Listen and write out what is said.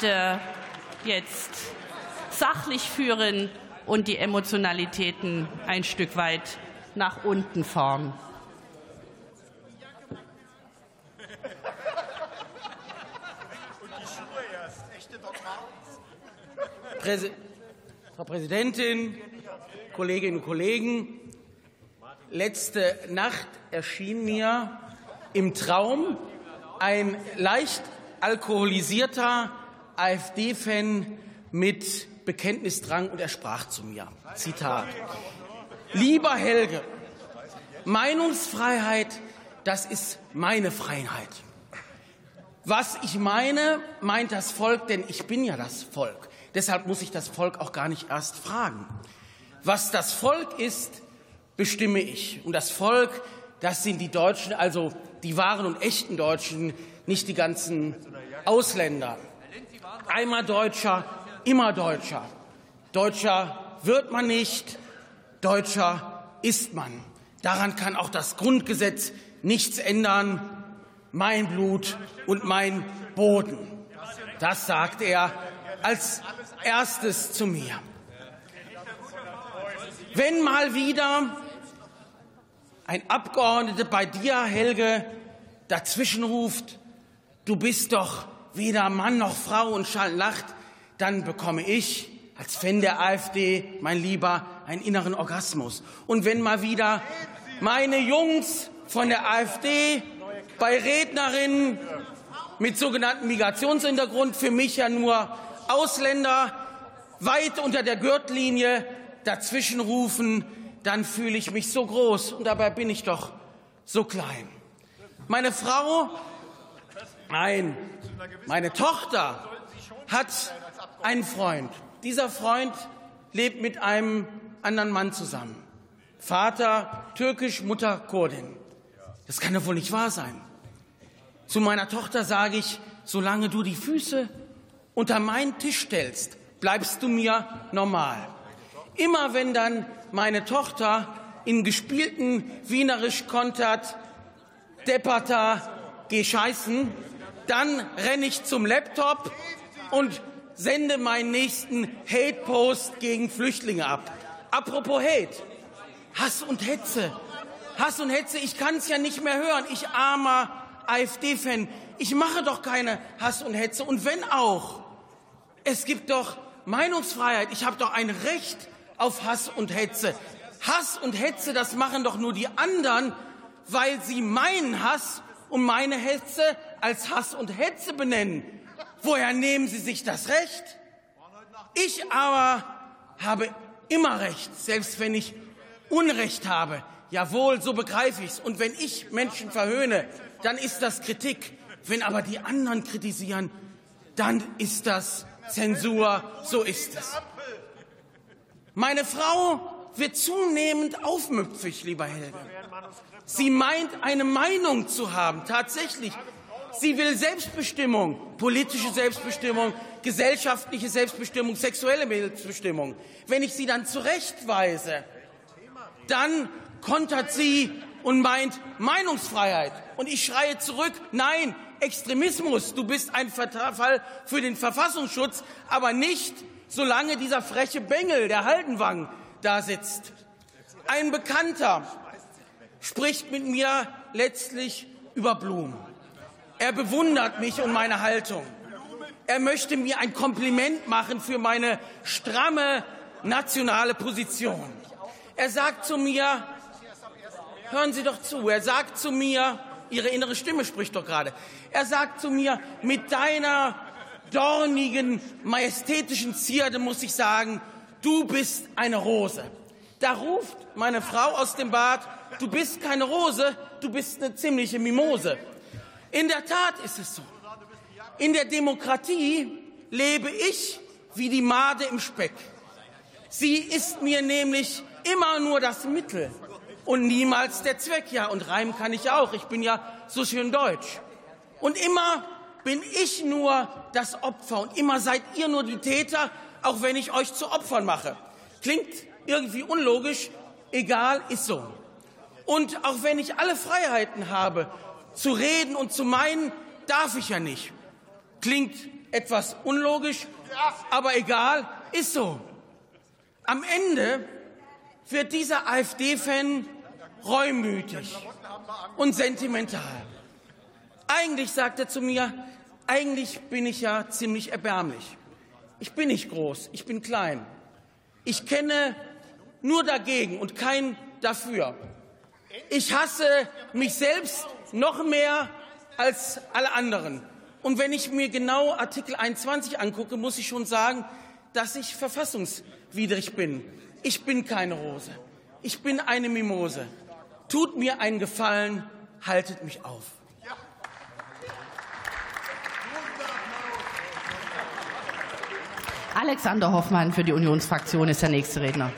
Debatte jetzt sachlich führen und die Emotionalitäten ein Stück weit nach unten fahren. Frau Präsidentin, Kolleginnen und Kollegen! Letzte Nacht erschien mir im Traum ein leicht alkoholisierter AfD-Fan mit Bekenntnisdrang und er sprach zu mir. Zitat. Lieber Helge, Meinungsfreiheit, das ist meine Freiheit. Was ich meine, meint das Volk, denn ich bin ja das Volk. Deshalb muss ich das Volk auch gar nicht erst fragen. Was das Volk ist, bestimme ich. Und das Volk, das sind die Deutschen, also die wahren und echten Deutschen, nicht die ganzen Ausländer. Einmal Deutscher, immer Deutscher. Deutscher wird man nicht, Deutscher ist man. Daran kann auch das Grundgesetz nichts ändern. Mein Blut und mein Boden. Das sagt er als erstes zu mir. Wenn mal wieder ein Abgeordneter bei dir, Helge, dazwischen ruft, du bist doch weder Mann noch Frau und Schall lacht, dann bekomme ich als Fan der AfD, mein Lieber, einen inneren Orgasmus. Und wenn mal wieder meine Jungs von der AfD bei Rednerinnen mit sogenanntem Migrationshintergrund, für mich ja nur Ausländer, weit unter der Gürtellinie dazwischenrufen, dann fühle ich mich so groß und dabei bin ich doch so klein. Meine Frau, nein, meine Tochter hat einen Freund. Dieser Freund lebt mit einem anderen Mann zusammen. Vater türkisch, Mutter Kurdin. Das kann doch wohl nicht wahr sein. Zu meiner Tochter sage ich, solange du die Füße unter meinen Tisch stellst, bleibst du mir normal. Immer wenn dann meine Tochter in gespielten Wienerisch kontert, Deppata, geh scheißen, dann renne ich zum Laptop und sende meinen nächsten Hate-Post gegen Flüchtlinge ab. Apropos Hate, Hass und Hetze. Hass und Hetze, ich kann es ja nicht mehr hören. Ich armer AfD-Fan, ich mache doch keine Hass und Hetze. Und wenn auch, es gibt doch Meinungsfreiheit. Ich habe doch ein Recht auf Hass und Hetze. Hass und Hetze, das machen doch nur die anderen, weil sie meinen Hass und meine Hetze als Hass und Hetze benennen. Woher nehmen Sie sich das Recht? Ich aber habe immer Recht, selbst wenn ich Unrecht habe. Jawohl, so begreife ich es. Und wenn ich Menschen verhöhne, dann ist das Kritik. Wenn aber die anderen kritisieren, dann ist das Zensur. So ist es. Meine Frau wird zunehmend aufmüpfig, lieber Helge. Sie meint, eine Meinung zu haben, tatsächlich. Sie will Selbstbestimmung, politische Selbstbestimmung, gesellschaftliche Selbstbestimmung, sexuelle Selbstbestimmung. Wenn ich sie dann zurechtweise, dann kontert sie und meint Meinungsfreiheit. Und ich schreie zurück, nein, Extremismus, du bist ein Fall für den Verfassungsschutz, aber nicht, solange dieser freche Bengel, der Haldenwang, da sitzt. Ein Bekannter spricht mit mir letztlich über Blumen. Er bewundert mich und meine Haltung. Er möchte mir ein Kompliment machen für meine stramme nationale Position. Er sagt zu mir, hören Sie doch zu, er sagt zu mir, Ihre innere Stimme spricht doch gerade, er sagt zu mir, mit deiner dornigen, majestätischen Zierde muss ich sagen, du bist eine Rose. Da ruft meine Frau aus dem Bad, du bist keine Rose, du bist eine ziemliche Mimose. In der Tat ist es so. In der Demokratie lebe ich wie die Made im Speck. Sie ist mir nämlich immer nur das Mittel und niemals der Zweck. Ja, und reimen kann ich auch. Ich bin ja so schön deutsch. Und immer bin ich nur das Opfer und immer seid ihr nur die Täter, auch wenn ich euch zu Opfern mache. Klingt irgendwie unlogisch, egal, ist so. Und auch wenn ich alle Freiheiten habe, zu reden und zu meinen, darf ich ja nicht. Klingt etwas unlogisch, aber egal, ist so. Am Ende wird dieser AfD-Fan reumütig und sentimental. Eigentlich sagt er zu mir, eigentlich bin ich ja ziemlich erbärmlich. Ich bin nicht groß, ich bin klein. Ich kenne nur dagegen und kein dafür. Ich hasse mich selbst noch mehr als alle anderen. Und wenn ich mir genau Artikel 21 angucke, muss ich schon sagen, dass ich verfassungswidrig bin. Ich bin keine Rose. Ich bin eine Mimose. Tut mir einen Gefallen, haltet mich auf. Alexander Hoffmann für die Unionsfraktion ist der nächste Redner.